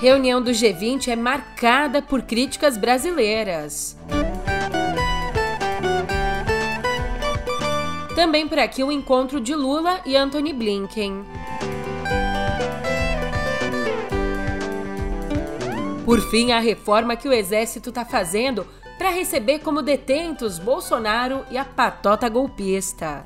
Reunião do G20 é marcada por críticas brasileiras. Também por aqui o encontro de Lula e Anthony Blinken. Por fim, a reforma que o Exército está fazendo para receber como detentos Bolsonaro e a patota golpista.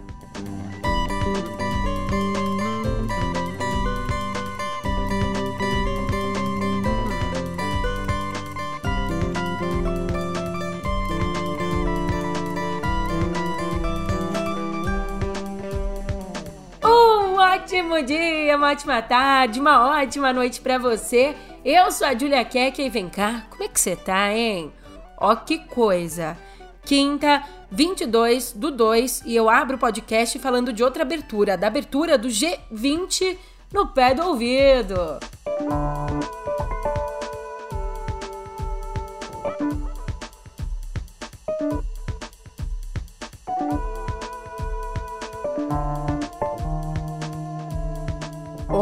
Ótimo dia, uma ótima tarde, uma ótima noite para você. Eu sou a Julia Keck e vem cá, como é que você tá, hein? Ó que coisa! Quinta, 22 do 2, e eu abro o podcast falando de outra abertura, da abertura do G20 no pé do ouvido.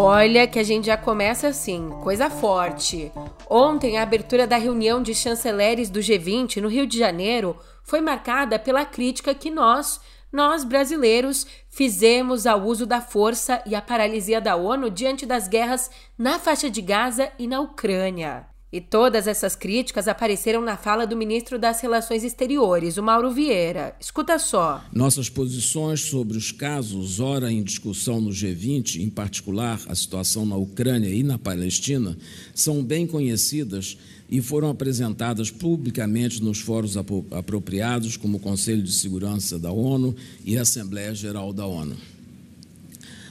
Olha que a gente já começa assim, coisa forte. Ontem, a abertura da reunião de chanceleres do G20 no Rio de Janeiro foi marcada pela crítica que nós, nós brasileiros, fizemos ao uso da força e a paralisia da ONU diante das guerras na faixa de Gaza e na Ucrânia. E todas essas críticas apareceram na fala do ministro das Relações Exteriores, o Mauro Vieira. Escuta só. Nossas posições sobre os casos ora em discussão no G20, em particular a situação na Ucrânia e na Palestina, são bem conhecidas e foram apresentadas publicamente nos fóruns apropriados, como o Conselho de Segurança da ONU e a Assembleia Geral da ONU.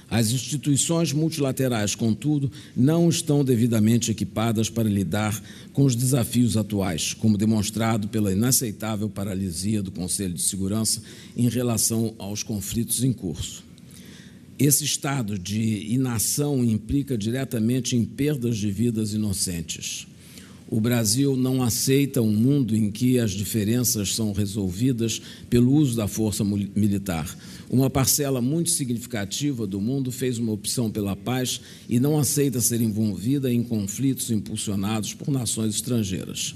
As instituições multilaterais, contudo, não estão devidamente equipadas para lidar com os desafios atuais, como demonstrado pela inaceitável paralisia do Conselho de Segurança em relação aos conflitos em curso. Esse estado de inação implica diretamente em perdas de vidas inocentes. O Brasil não aceita um mundo em que as diferenças são resolvidas pelo uso da força militar. Uma parcela muito significativa do mundo fez uma opção pela paz e não aceita ser envolvida em conflitos impulsionados por nações estrangeiras.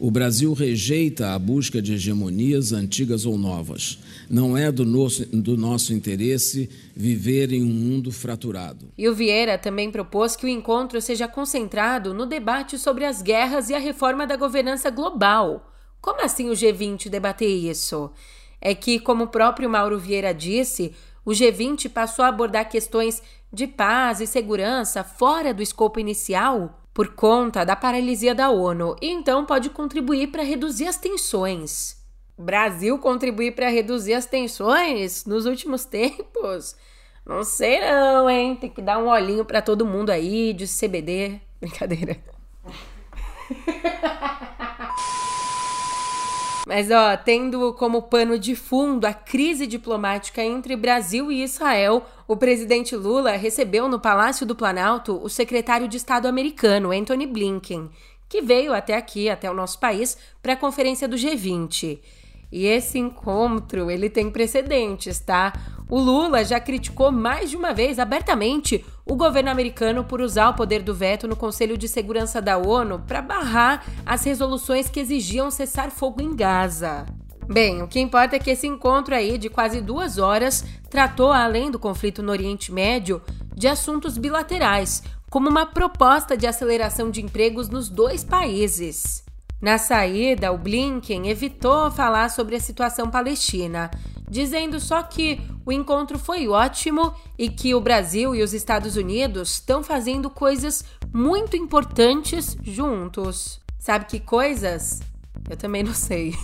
O Brasil rejeita a busca de hegemonias antigas ou novas. Não é do nosso, do nosso interesse viver em um mundo fraturado. E o Vieira também propôs que o encontro seja concentrado no debate sobre as guerras e a reforma da governança global. Como assim o G20 debater isso? É que, como o próprio Mauro Vieira disse, o G20 passou a abordar questões de paz e segurança fora do escopo inicial por conta da paralisia da ONU e então pode contribuir para reduzir as tensões. Brasil contribuir para reduzir as tensões nos últimos tempos? Não sei não, hein? Tem que dar um olhinho para todo mundo aí de CBD. Brincadeira. Mas, ó, tendo como pano de fundo a crise diplomática entre Brasil e Israel, o presidente Lula recebeu no Palácio do Planalto o secretário de Estado americano, Anthony Blinken, que veio até aqui, até o nosso país, para a conferência do G20. E esse encontro, ele tem precedentes, tá? O Lula já criticou mais de uma vez abertamente o governo americano por usar o poder do veto no Conselho de Segurança da ONU para barrar as resoluções que exigiam cessar fogo em Gaza. Bem, o que importa é que esse encontro aí de quase duas horas tratou, além do conflito no Oriente Médio, de assuntos bilaterais, como uma proposta de aceleração de empregos nos dois países. Na saída, o Blinken evitou falar sobre a situação palestina, dizendo só que o encontro foi ótimo e que o Brasil e os Estados Unidos estão fazendo coisas muito importantes juntos. Sabe que coisas? Eu também não sei.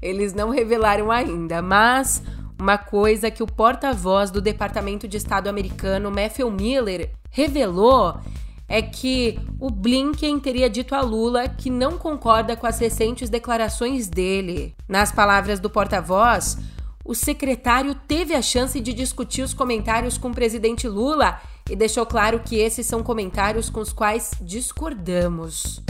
Eles não revelaram ainda, mas uma coisa que o porta-voz do Departamento de Estado americano, Matthew Miller, revelou é que o Blinken teria dito a Lula que não concorda com as recentes declarações dele. Nas palavras do porta-voz, o secretário teve a chance de discutir os comentários com o presidente Lula e deixou claro que esses são comentários com os quais discordamos.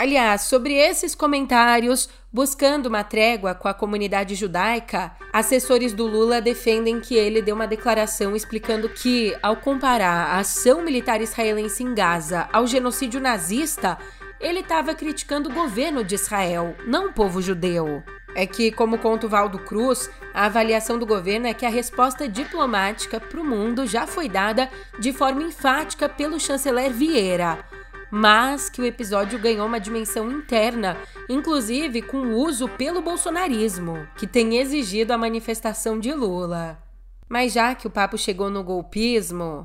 Aliás, sobre esses comentários, buscando uma trégua com a comunidade judaica, assessores do Lula defendem que ele deu uma declaração explicando que, ao comparar a ação militar israelense em Gaza ao genocídio nazista, ele estava criticando o governo de Israel, não o povo judeu. É que, como conta o Valdo Cruz, a avaliação do governo é que a resposta diplomática para o mundo já foi dada de forma enfática pelo chanceler Vieira mas que o episódio ganhou uma dimensão interna, inclusive com uso pelo bolsonarismo, que tem exigido a manifestação de Lula. Mas já que o papo chegou no golpismo,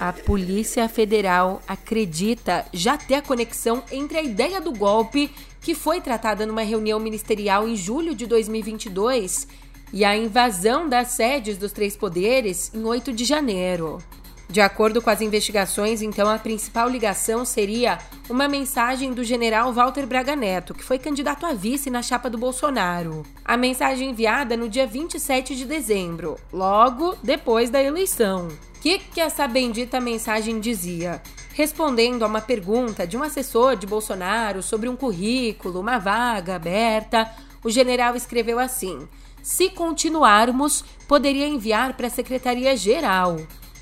a Polícia Federal acredita já ter a conexão entre a ideia do golpe, que foi tratada numa reunião ministerial em julho de 2022, e a invasão das sedes dos três poderes em 8 de janeiro. De acordo com as investigações, então, a principal ligação seria uma mensagem do general Walter Braga Neto, que foi candidato a vice na chapa do Bolsonaro. A mensagem enviada no dia 27 de dezembro, logo depois da eleição. O que, que essa bendita mensagem dizia? Respondendo a uma pergunta de um assessor de Bolsonaro sobre um currículo, uma vaga aberta, o general escreveu assim: se continuarmos, poderia enviar para a Secretaria-Geral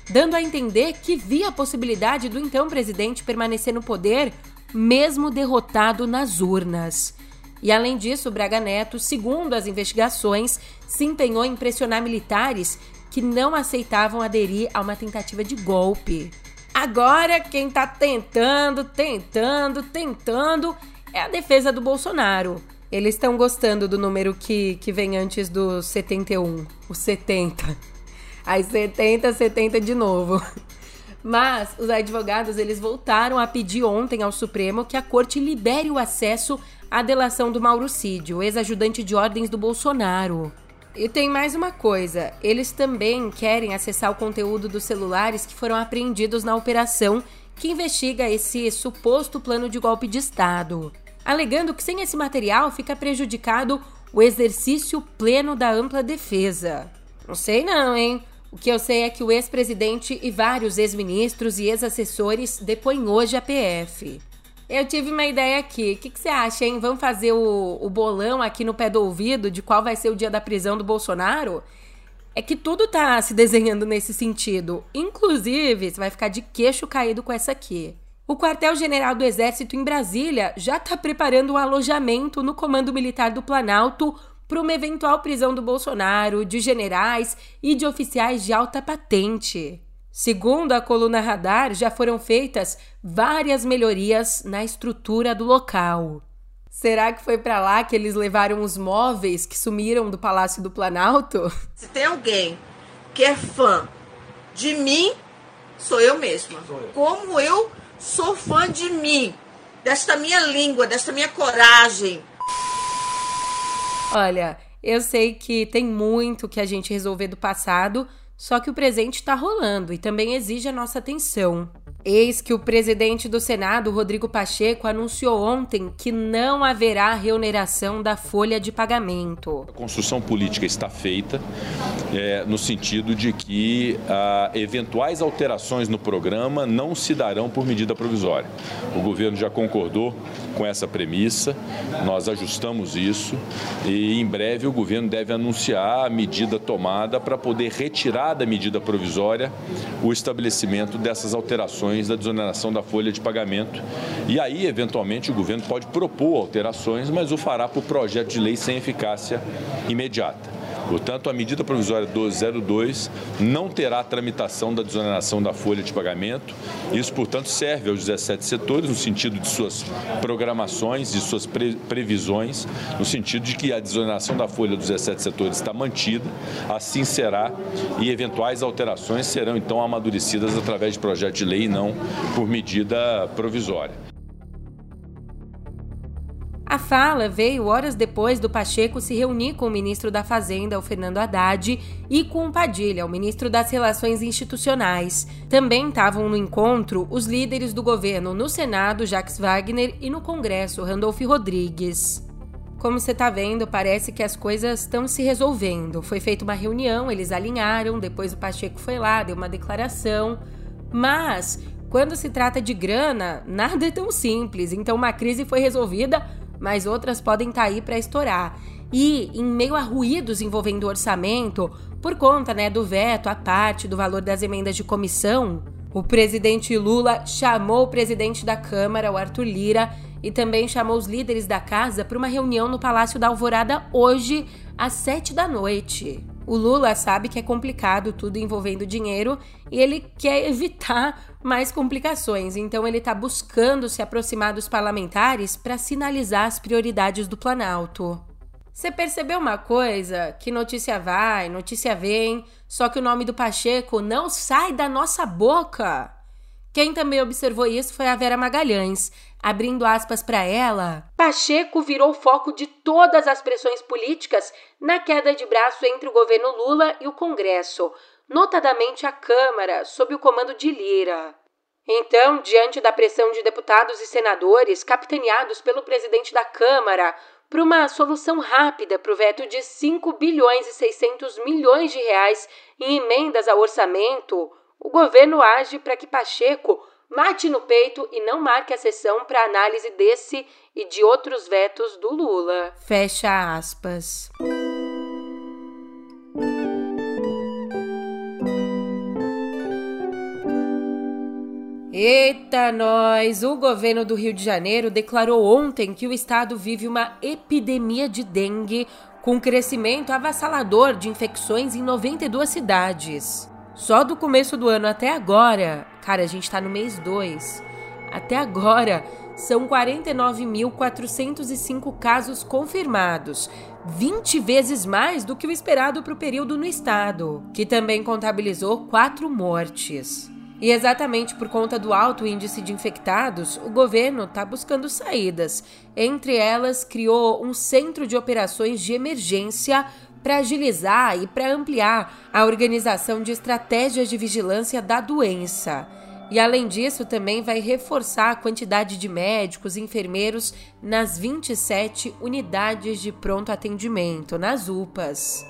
dando a entender que via a possibilidade do então presidente permanecer no poder, mesmo derrotado nas urnas. E além disso, Braga Neto, segundo as investigações, se empenhou em pressionar militares que não aceitavam aderir a uma tentativa de golpe. Agora, quem está tentando, tentando, tentando é a defesa do Bolsonaro. Eles estão gostando do número que, que vem antes do 71, o 70. Aí 70, 70 de novo. Mas os advogados eles voltaram a pedir ontem ao Supremo que a corte libere o acesso à delação do Mauro Cid, o ex-ajudante de ordens do Bolsonaro. E tem mais uma coisa: eles também querem acessar o conteúdo dos celulares que foram apreendidos na operação que investiga esse suposto plano de golpe de Estado, alegando que sem esse material fica prejudicado o exercício pleno da ampla defesa. Não sei não, hein? O que eu sei é que o ex-presidente e vários ex-ministros e ex-assessores depõem hoje a PF. Eu tive uma ideia aqui. O que, que, você acha, hein? Vamos fazer o, o bolão aqui no pé do ouvido de qual vai ser o dia da prisão do Bolsonaro? É que tudo tá se desenhando nesse sentido. Inclusive, você vai ficar de queixo caído com essa aqui. O quartel-general do Exército em Brasília já está preparando um alojamento no Comando Militar do Planalto para uma eventual prisão do Bolsonaro, de generais e de oficiais de alta patente. Segundo a coluna Radar, já foram feitas várias melhorias na estrutura do local. Será que foi para lá que eles levaram os móveis que sumiram do Palácio do Planalto? Se tem alguém que é fã de mim, sou eu mesma. Sou eu. Como eu sou fã de mim, desta minha língua, desta minha coragem, Olha, eu sei que tem muito que a gente resolver do passado, só que o presente está rolando e também exige a nossa atenção. Eis que o presidente do Senado, Rodrigo Pacheco, anunciou ontem que não haverá reoneração da folha de pagamento. A construção política está feita é, no sentido de que ah, eventuais alterações no programa não se darão por medida provisória. O governo já concordou com essa premissa, nós ajustamos isso e em breve o governo deve anunciar a medida tomada para poder retirar da medida provisória o estabelecimento dessas alterações da desoneração da folha de pagamento. E aí, eventualmente, o governo pode propor alterações, mas o fará por projeto de lei sem eficácia imediata. Portanto, a medida provisória 1202 não terá tramitação da desoneração da folha de pagamento. Isso, portanto, serve aos 17 setores no sentido de suas programações, de suas pre previsões, no sentido de que a desoneração da folha dos 17 setores está mantida, assim será, e eventuais alterações serão então amadurecidas através de projeto de lei e não por medida provisória. A fala veio horas depois do Pacheco se reunir com o ministro da Fazenda, o Fernando Haddad, e com o Padilha, o ministro das Relações Institucionais. Também estavam no encontro os líderes do governo no Senado, Jacques Wagner, e no Congresso, Randolph Rodrigues. Como você está vendo, parece que as coisas estão se resolvendo. Foi feita uma reunião, eles alinharam, depois o Pacheco foi lá, deu uma declaração. Mas quando se trata de grana, nada é tão simples. Então, uma crise foi resolvida, mas outras podem estar tá aí para estourar. E, em meio a ruídos envolvendo o orçamento, por conta né, do veto à parte do valor das emendas de comissão, o presidente Lula chamou o presidente da Câmara, o Arthur Lira, e também chamou os líderes da casa para uma reunião no Palácio da Alvorada hoje, às sete da noite. O Lula sabe que é complicado tudo envolvendo dinheiro e ele quer evitar mais complicações, então ele está buscando se aproximar dos parlamentares para sinalizar as prioridades do Planalto. Você percebeu uma coisa? Que notícia vai, notícia vem, só que o nome do Pacheco não sai da nossa boca. Quem também observou isso foi a Vera Magalhães. Abrindo aspas para ela, Pacheco virou foco de todas as pressões políticas na queda de braço entre o governo Lula e o Congresso, notadamente a Câmara, sob o comando de Lira. Então, diante da pressão de deputados e senadores, capitaneados pelo presidente da Câmara, para uma solução rápida para o veto de 5 bilhões e 600 milhões de reais em emendas ao orçamento, o governo age para que Pacheco mate no peito e não marque a sessão para análise desse e de outros vetos do Lula. Fecha aspas. Eita, nós! O governo do Rio de Janeiro declarou ontem que o estado vive uma epidemia de dengue, com crescimento avassalador de infecções em 92 cidades. Só do começo do ano até agora, cara, a gente tá no mês 2. Até agora, são 49.405 casos confirmados, 20 vezes mais do que o esperado para o período no estado, que também contabilizou quatro mortes. E exatamente por conta do alto índice de infectados, o governo está buscando saídas. Entre elas, criou um centro de operações de emergência para agilizar e para ampliar a organização de estratégias de vigilância da doença. E além disso, também vai reforçar a quantidade de médicos e enfermeiros nas 27 unidades de pronto atendimento, nas UPAs.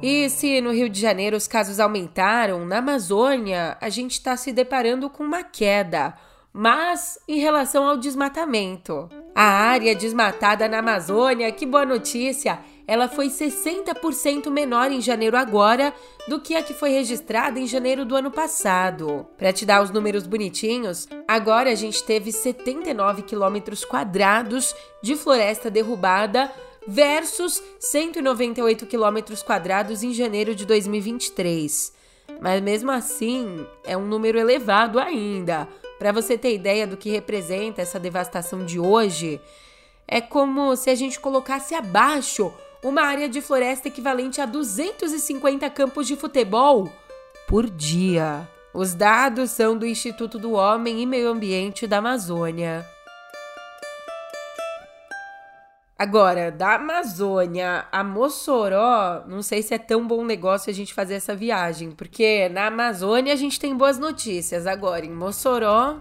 E se no Rio de Janeiro os casos aumentaram, na Amazônia a gente está se deparando com uma queda. Mas em relação ao desmatamento, a área desmatada na Amazônia, que boa notícia! Ela foi 60% menor em janeiro agora do que a que foi registrada em janeiro do ano passado. Para te dar os números bonitinhos, agora a gente teve 79 quilômetros quadrados de floresta derrubada versus 198 quilômetros quadrados em janeiro de 2023. Mas mesmo assim, é um número elevado ainda. Para você ter ideia do que representa essa devastação de hoje, é como se a gente colocasse abaixo uma área de floresta equivalente a 250 campos de futebol por dia. Os dados são do Instituto do Homem e Meio Ambiente da Amazônia. Agora, da Amazônia a Mossoró, não sei se é tão bom negócio a gente fazer essa viagem, porque na Amazônia a gente tem boas notícias. Agora, em Mossoró,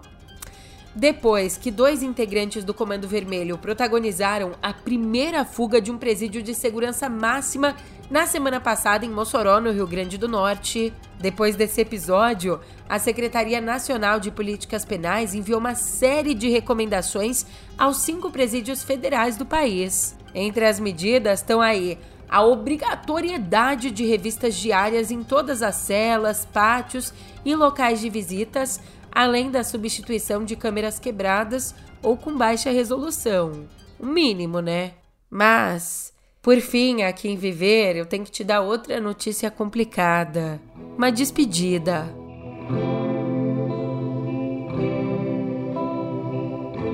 depois que dois integrantes do Comando Vermelho protagonizaram a primeira fuga de um presídio de segurança máxima na semana passada em Mossoró, no Rio Grande do Norte. Depois desse episódio, a Secretaria Nacional de Políticas Penais enviou uma série de recomendações aos cinco presídios federais do país. Entre as medidas estão aí a obrigatoriedade de revistas diárias em todas as celas, pátios e locais de visitas, além da substituição de câmeras quebradas ou com baixa resolução. O mínimo, né? Mas, por fim, aqui em Viver, eu tenho que te dar outra notícia complicada. Uma despedida.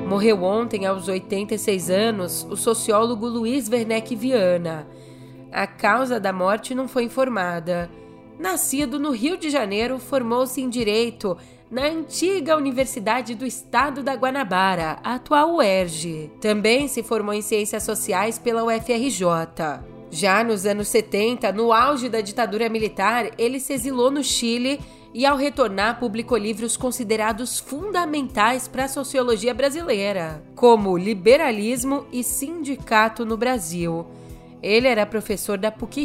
Morreu ontem, aos 86 anos, o sociólogo Luiz Werneck Viana. A causa da morte não foi informada. Nascido no Rio de Janeiro, formou-se em Direito na antiga Universidade do Estado da Guanabara, atual UERJ. Também se formou em Ciências Sociais pela UFRJ. Já nos anos 70, no auge da ditadura militar, ele se exilou no Chile e, ao retornar, publicou livros considerados fundamentais para a sociologia brasileira, como Liberalismo e Sindicato no Brasil. Ele era professor da PUC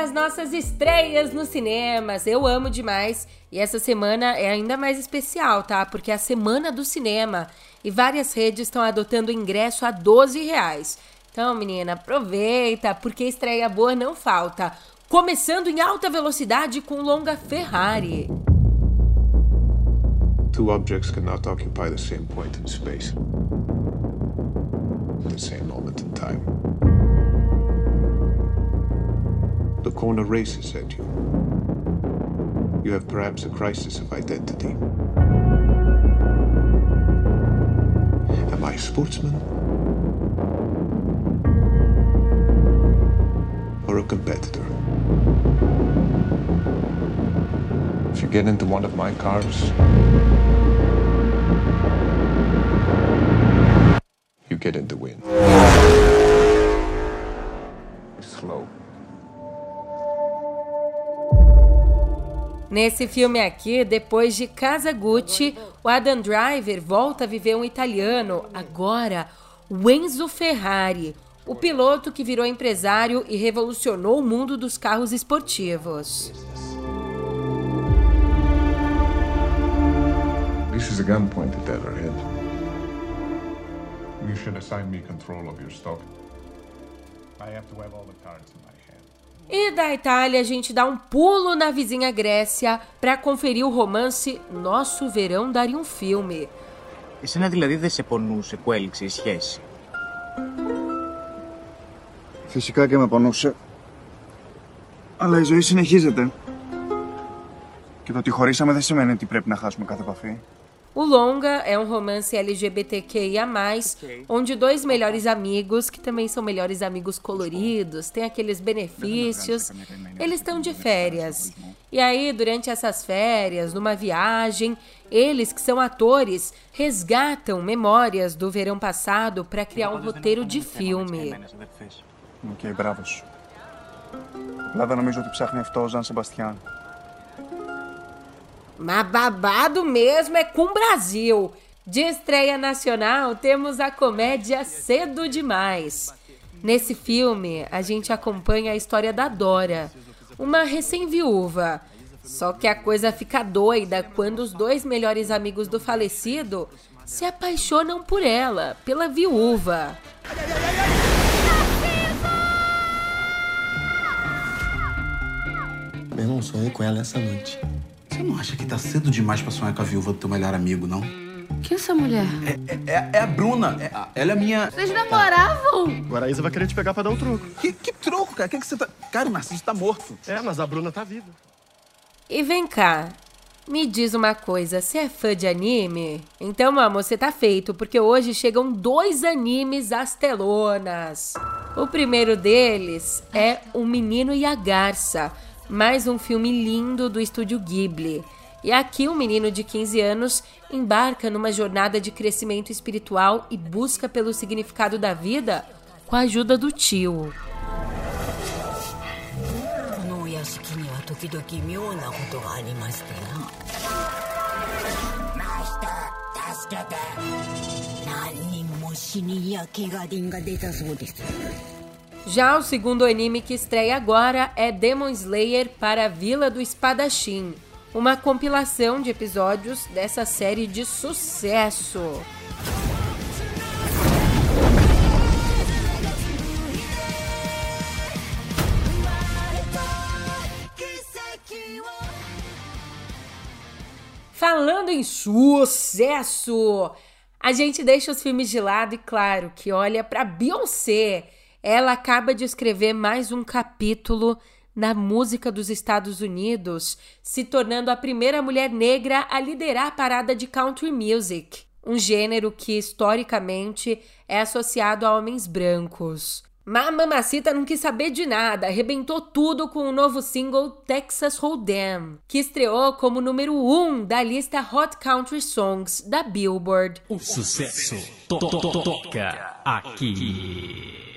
das nossas estreias nos cinemas. Eu amo demais. E essa semana é ainda mais especial, tá? Porque é a semana do cinema. E várias redes estão adotando ingresso a 12 reais. Então, menina, aproveita, porque estreia boa não falta. Começando em alta velocidade com longa Ferrari. Two objects cannot occupy the same point in space. The same moment in time. The corner races at you. You have perhaps a crisis of identity. Am I a sportsman? Or a competitor? If you get into one of my cars, you get in the wind. Nesse filme aqui, depois de Casa Gucci, o Adam Driver volta a viver um italiano, agora o Enzo Ferrari, o piloto que virou empresário e revolucionou o mundo dos carros esportivos. This is a gun pointed at our head. You should assign me control of your stock. I have to have all the cards in my hand. E da Itália a gente dá um pulo na vizinha Grécia para conferir o romance Nosso Verão Daria um Filme. Εσένα δηλαδή δεν σε πονούσε που έληξε η σχέση. Φυσικά και με πονούσε. Αλλά η ζωή συνεχίζεται. Και το ότι χωρίσαμε δεν σημαίνει ότι πρέπει να χάσουμε κάθε επαφή. O Longa é um romance LGBTQIA+, onde dois melhores amigos, que também são melhores amigos coloridos, têm aqueles benefícios, eles estão de férias. E aí, durante essas férias, numa viagem, eles, que são atores, resgatam memórias do verão passado para criar um roteiro de filme. Οκ, μπράβο σου. Ελλάδα νομίζω ότι ψάχνει αυτό ο Ζαν Σεμπαστιάν. mas babado mesmo é com o Brasil. De estreia nacional, temos a comédia Cedo Demais. Nesse filme, a gente acompanha a história da Dora, uma recém-viúva. Só que a coisa fica doida quando os dois melhores amigos do falecido se apaixonam por ela, pela viúva. Meu irmão, sonhei com ela essa noite. Você não acha que tá cedo demais pra sonhar com a viúva do teu melhor amigo, não? Quem é essa mulher? É, é, é a Bruna. É a- ela é a minha. Vocês namoravam? Agora a Isa vai querer te pegar pra dar o troco. Que, que troco, cara? O que, que você tá. Cara, o Narciso tá morto. É, mas a Bruna tá viva. E vem cá, me diz uma coisa, você é fã de anime? Então, amor, você tá feito, porque hoje chegam dois animes às telonas. O primeiro deles é O Menino e a Garça, mais um filme lindo do estúdio Ghibli. E aqui um menino de 15 anos embarca numa jornada de crescimento espiritual e busca pelo significado da vida com a ajuda do tio. こ Já o segundo anime que estreia agora é Demon Slayer para a Vila do Espadachim, uma compilação de episódios dessa série de sucesso. Falando em sucesso, a gente deixa os filmes de lado e, claro, que olha para Beyoncé. Ela acaba de escrever mais um capítulo na música dos Estados Unidos, se tornando a primeira mulher negra a liderar a parada de country music, um gênero que historicamente é associado a homens brancos. Mas Mamacita não quis saber de nada, arrebentou tudo com o novo single Texas Hold'em, que estreou como número 1 um da lista Hot Country Songs da Billboard. O sucesso to to to toca aqui.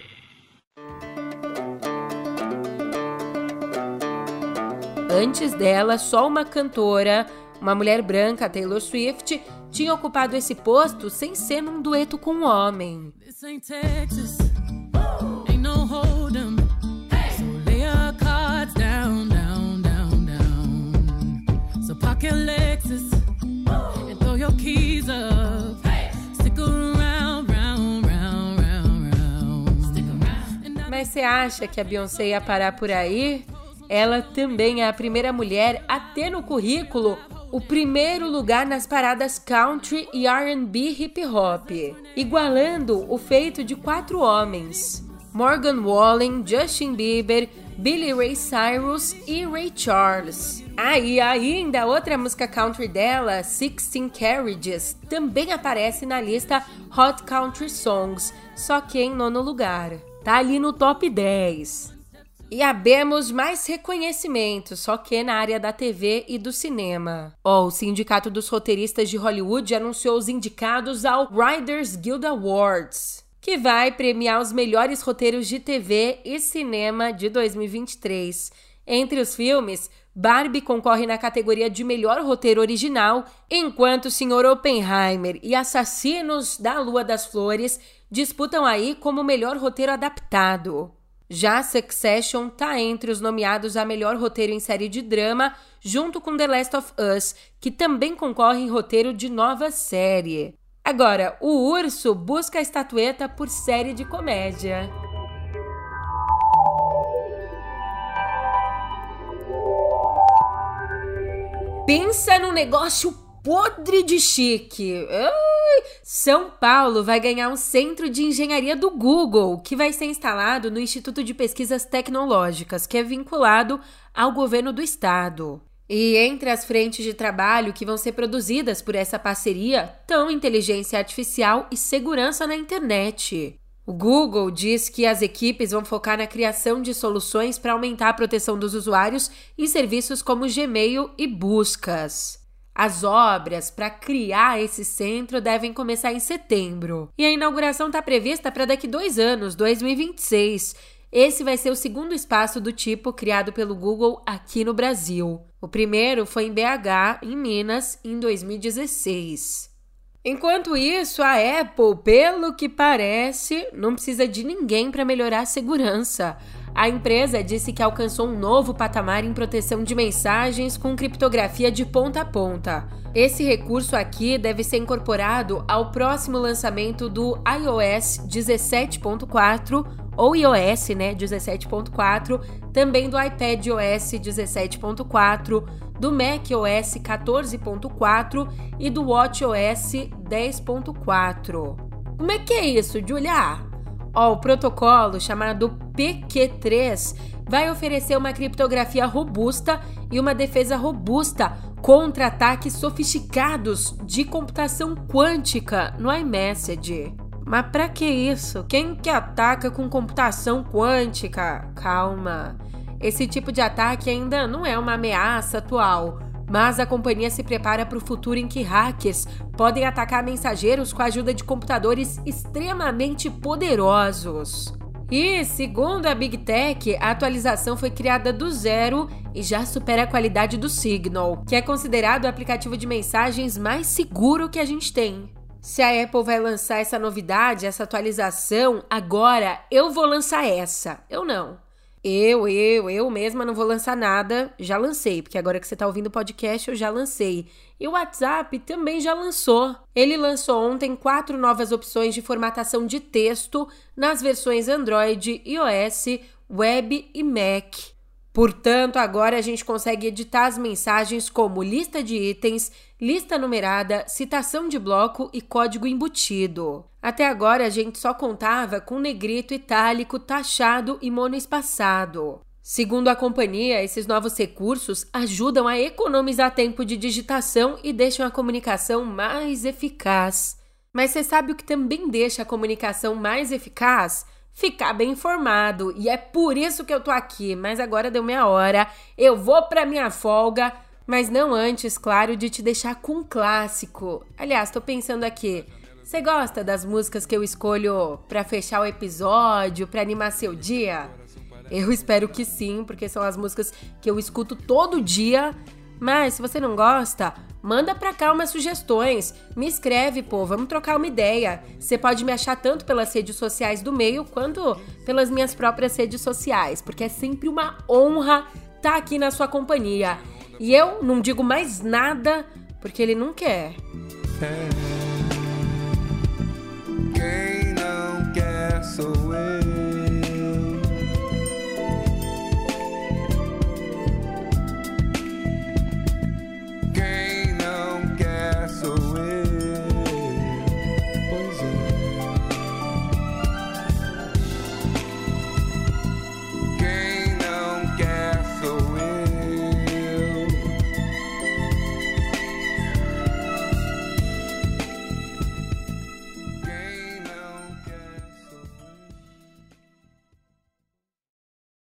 Antes dela, só uma cantora, uma mulher branca, Taylor Swift, tinha ocupado esse posto sem ser num dueto com um homem. Mas você acha que a Beyoncé ia parar por aí? Ela também é a primeira mulher a ter no currículo o primeiro lugar nas paradas country e R&B hip hop, igualando o feito de quatro homens: Morgan Wallen, Justin Bieber, Billy Ray Cyrus e Ray Charles. Ah, ainda outra música country dela, Sixteen Carriages, também aparece na lista Hot Country Songs, só que em nono lugar. Tá ali no top 10. E abemos mais reconhecimento, só que na área da TV e do cinema. Oh, o Sindicato dos Roteiristas de Hollywood anunciou os indicados ao Writers Guild Awards, que vai premiar os melhores roteiros de TV e cinema de 2023. Entre os filmes, Barbie concorre na categoria de melhor roteiro original, enquanto Sr. Oppenheimer e Assassinos da Lua das Flores disputam aí como melhor roteiro adaptado. Já Succession tá entre os nomeados a melhor roteiro em série de drama, junto com The Last of Us, que também concorre em roteiro de nova série. Agora, o Urso busca a estatueta por série de comédia. Pensa num negócio podre de chique. Ai, São Paulo vai ganhar um centro de engenharia do Google, que vai ser instalado no Instituto de Pesquisas Tecnológicas, que é vinculado ao governo do estado. E entre as frentes de trabalho que vão ser produzidas por essa parceria estão inteligência artificial e segurança na internet. O Google diz que as equipes vão focar na criação de soluções para aumentar a proteção dos usuários em serviços como Gmail e buscas. As obras para criar esse centro devem começar em setembro e a inauguração está prevista para daqui dois anos, 2026. Esse vai ser o segundo espaço do tipo criado pelo Google aqui no Brasil. O primeiro foi em BH, em Minas, em 2016. Enquanto isso, a Apple, pelo que parece, não precisa de ninguém para melhorar a segurança. A empresa disse que alcançou um novo patamar em proteção de mensagens com criptografia de ponta a ponta. Esse recurso aqui deve ser incorporado ao próximo lançamento do iOS 17.4 ou iOS, né, 17.4, também do iPad OS 17.4, do Mac OS 14.4 e do Watch OS 10.4. Como é que é isso, Julia? Ó, o protocolo chamado PQ3 vai oferecer uma criptografia robusta e uma defesa robusta contra ataques sofisticados de computação quântica no iMessage. Mas para que isso? Quem que ataca com computação quântica? Calma. Esse tipo de ataque ainda não é uma ameaça atual, mas a companhia se prepara para o futuro em que hackers podem atacar mensageiros com a ajuda de computadores extremamente poderosos. E, segundo a Big Tech, a atualização foi criada do zero e já supera a qualidade do Signal, que é considerado o aplicativo de mensagens mais seguro que a gente tem. Se a Apple vai lançar essa novidade, essa atualização, agora eu vou lançar essa. Eu não. Eu, eu, eu mesma não vou lançar nada. Já lancei, porque agora que você está ouvindo o podcast, eu já lancei. E o WhatsApp também já lançou. Ele lançou ontem quatro novas opções de formatação de texto nas versões Android, iOS, Web e Mac. Portanto, agora a gente consegue editar as mensagens como lista de itens, lista numerada, citação de bloco e código embutido. Até agora a gente só contava com negrito itálico, taxado e monoespaçado. Segundo a companhia, esses novos recursos ajudam a economizar tempo de digitação e deixam a comunicação mais eficaz. Mas você sabe o que também deixa a comunicação mais eficaz? ficar bem informado. E é por isso que eu tô aqui. Mas agora deu meia hora. Eu vou pra minha folga. Mas não antes, claro, de te deixar com um clássico. Aliás, tô pensando aqui. Você gosta das músicas que eu escolho para fechar o episódio, para animar seu dia? Eu espero que sim, porque são as músicas que eu escuto todo dia. Mas se você não gosta, Manda pra cá umas sugestões. Me escreve, pô, vamos trocar uma ideia. Você pode me achar tanto pelas redes sociais do meio quanto pelas minhas próprias redes sociais, porque é sempre uma honra estar tá aqui na sua companhia. E eu não digo mais nada porque ele não quer. Quem não quer sou eu.